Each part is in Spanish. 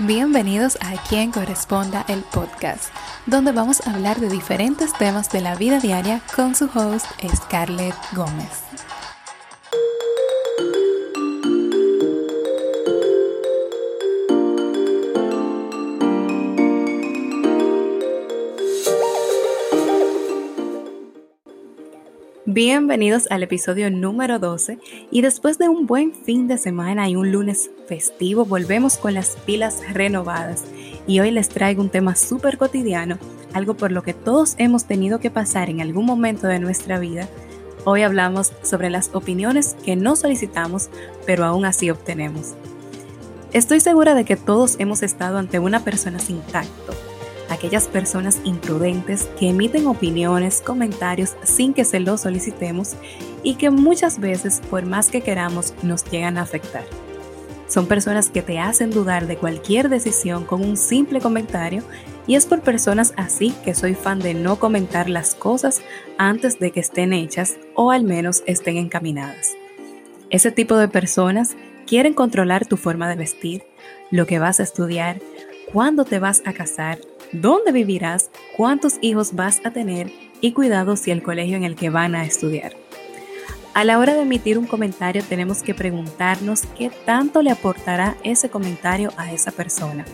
Bienvenidos a Quien Corresponda el podcast, donde vamos a hablar de diferentes temas de la vida diaria con su host Scarlett Gómez. Bienvenidos al episodio número 12 y después de un buen fin de semana y un lunes festivo volvemos con las pilas renovadas y hoy les traigo un tema súper cotidiano, algo por lo que todos hemos tenido que pasar en algún momento de nuestra vida. Hoy hablamos sobre las opiniones que no solicitamos pero aún así obtenemos. Estoy segura de que todos hemos estado ante una persona sin tacto aquellas personas imprudentes que emiten opiniones, comentarios sin que se los solicitemos y que muchas veces, por más que queramos, nos llegan a afectar. Son personas que te hacen dudar de cualquier decisión con un simple comentario y es por personas así que soy fan de no comentar las cosas antes de que estén hechas o al menos estén encaminadas. Ese tipo de personas quieren controlar tu forma de vestir, lo que vas a estudiar, cuándo te vas a casar, dónde vivirás, cuántos hijos vas a tener y cuidado si el colegio en el que van a estudiar. A la hora de emitir un comentario tenemos que preguntarnos qué tanto le aportará ese comentario a esa persona.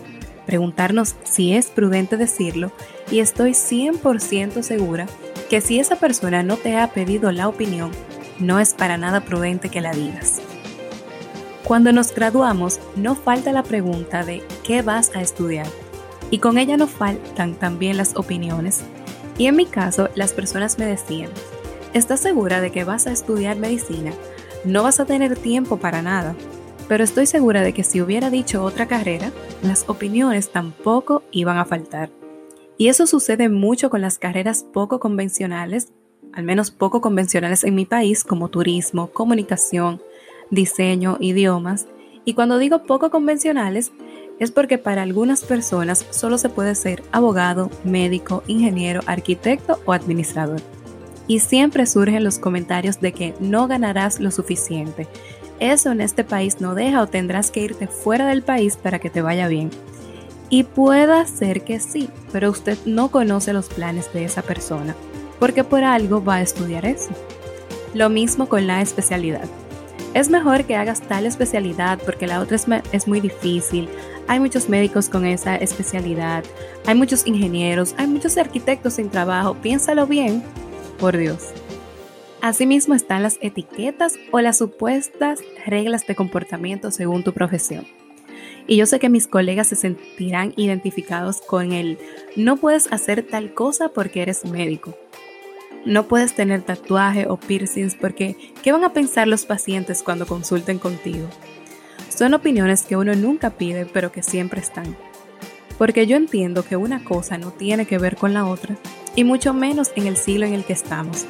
Preguntarnos si es prudente decirlo y estoy 100% segura que si esa persona no te ha pedido la opinión, no es para nada prudente que la digas. Cuando nos graduamos, no falta la pregunta de ¿qué vas a estudiar? Y con ella no faltan también las opiniones. Y en mi caso, las personas me decían, ¿estás segura de que vas a estudiar medicina? No vas a tener tiempo para nada. Pero estoy segura de que si hubiera dicho otra carrera, las opiniones tampoco iban a faltar. Y eso sucede mucho con las carreras poco convencionales, al menos poco convencionales en mi país, como turismo, comunicación, diseño, idiomas. Y cuando digo poco convencionales, es porque para algunas personas solo se puede ser abogado, médico, ingeniero, arquitecto o administrador. Y siempre surgen los comentarios de que no ganarás lo suficiente. Eso en este país no deja o tendrás que irte fuera del país para que te vaya bien. Y pueda ser que sí, pero usted no conoce los planes de esa persona, porque por algo va a estudiar eso. Lo mismo con la especialidad. Es mejor que hagas tal especialidad porque la otra es, es muy difícil, hay muchos médicos con esa especialidad, hay muchos ingenieros, hay muchos arquitectos sin trabajo. Piénsalo bien, por Dios. Asimismo están las etiquetas o las supuestas reglas de comportamiento según tu profesión. Y yo sé que mis colegas se sentirán identificados con el no puedes hacer tal cosa porque eres médico. No puedes tener tatuaje o piercings porque ¿qué van a pensar los pacientes cuando consulten contigo? Son opiniones que uno nunca pide, pero que siempre están. Porque yo entiendo que una cosa no tiene que ver con la otra, y mucho menos en el siglo en el que estamos.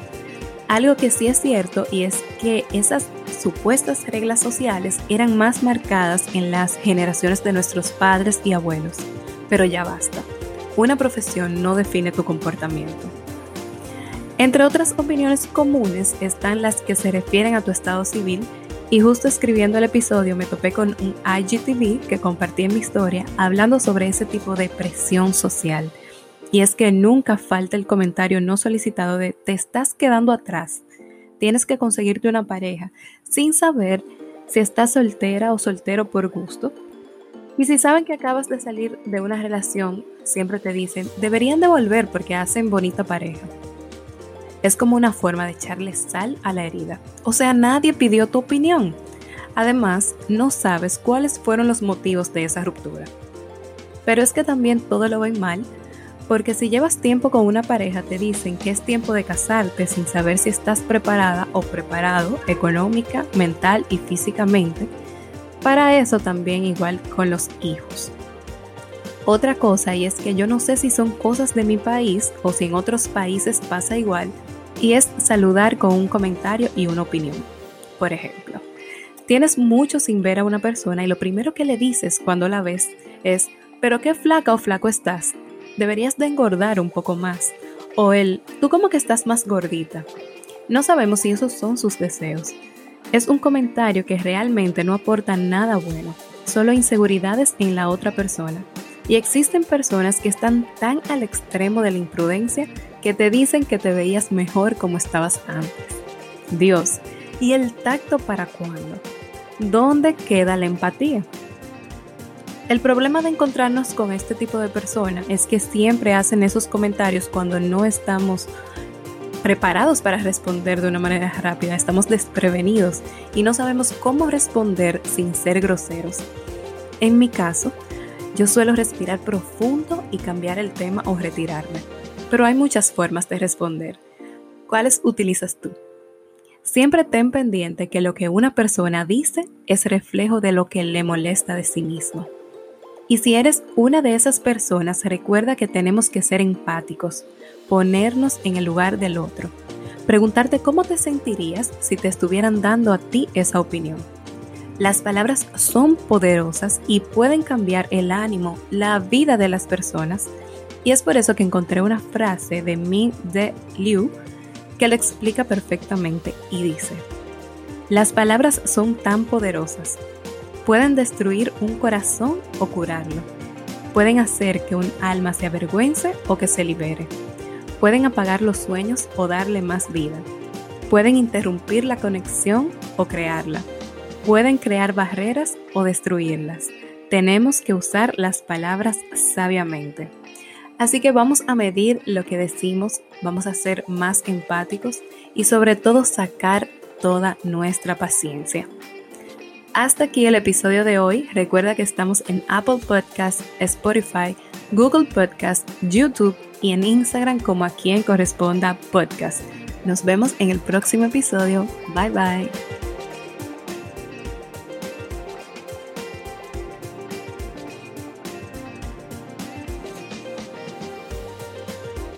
Algo que sí es cierto y es que esas supuestas reglas sociales eran más marcadas en las generaciones de nuestros padres y abuelos. Pero ya basta. Una profesión no define tu comportamiento. Entre otras opiniones comunes están las que se refieren a tu estado civil y justo escribiendo el episodio me topé con un IGTV que compartí en mi historia hablando sobre ese tipo de presión social. Y es que nunca falta el comentario no solicitado de te estás quedando atrás. Tienes que conseguirte una pareja sin saber si estás soltera o soltero por gusto. Y si saben que acabas de salir de una relación, siempre te dicen, deberían de volver porque hacen bonita pareja. Es como una forma de echarle sal a la herida. O sea, nadie pidió tu opinión. Además, no sabes cuáles fueron los motivos de esa ruptura. Pero es que también todo lo ven mal, porque si llevas tiempo con una pareja te dicen que es tiempo de casarte sin saber si estás preparada o preparado económica, mental y físicamente. Para eso también igual con los hijos. Otra cosa y es que yo no sé si son cosas de mi país o si en otros países pasa igual, y es saludar con un comentario y una opinión. Por ejemplo, tienes mucho sin ver a una persona y lo primero que le dices cuando la ves es, pero qué flaca o flaco estás, deberías de engordar un poco más. O el, tú como que estás más gordita. No sabemos si esos son sus deseos. Es un comentario que realmente no aporta nada bueno solo inseguridades en la otra persona. Y existen personas que están tan al extremo de la imprudencia que te dicen que te veías mejor como estabas antes. Dios, ¿y el tacto para cuándo? ¿Dónde queda la empatía? El problema de encontrarnos con este tipo de personas es que siempre hacen esos comentarios cuando no estamos preparados para responder de una manera rápida, estamos desprevenidos y no sabemos cómo responder sin ser groseros. En mi caso, yo suelo respirar profundo y cambiar el tema o retirarme, pero hay muchas formas de responder. ¿Cuáles utilizas tú? Siempre ten pendiente que lo que una persona dice es reflejo de lo que le molesta de sí mismo. Y si eres una de esas personas, recuerda que tenemos que ser empáticos, ponernos en el lugar del otro, preguntarte cómo te sentirías si te estuvieran dando a ti esa opinión. Las palabras son poderosas y pueden cambiar el ánimo, la vida de las personas. Y es por eso que encontré una frase de Min De Liu que lo explica perfectamente y dice, las palabras son tan poderosas Pueden destruir un corazón o curarlo. Pueden hacer que un alma se avergüence o que se libere. Pueden apagar los sueños o darle más vida. Pueden interrumpir la conexión o crearla. Pueden crear barreras o destruirlas. Tenemos que usar las palabras sabiamente. Así que vamos a medir lo que decimos, vamos a ser más empáticos y sobre todo sacar toda nuestra paciencia. Hasta aquí el episodio de hoy. Recuerda que estamos en Apple Podcast, Spotify, Google Podcast, YouTube y en Instagram como a quien corresponda podcast. Nos vemos en el próximo episodio. Bye bye.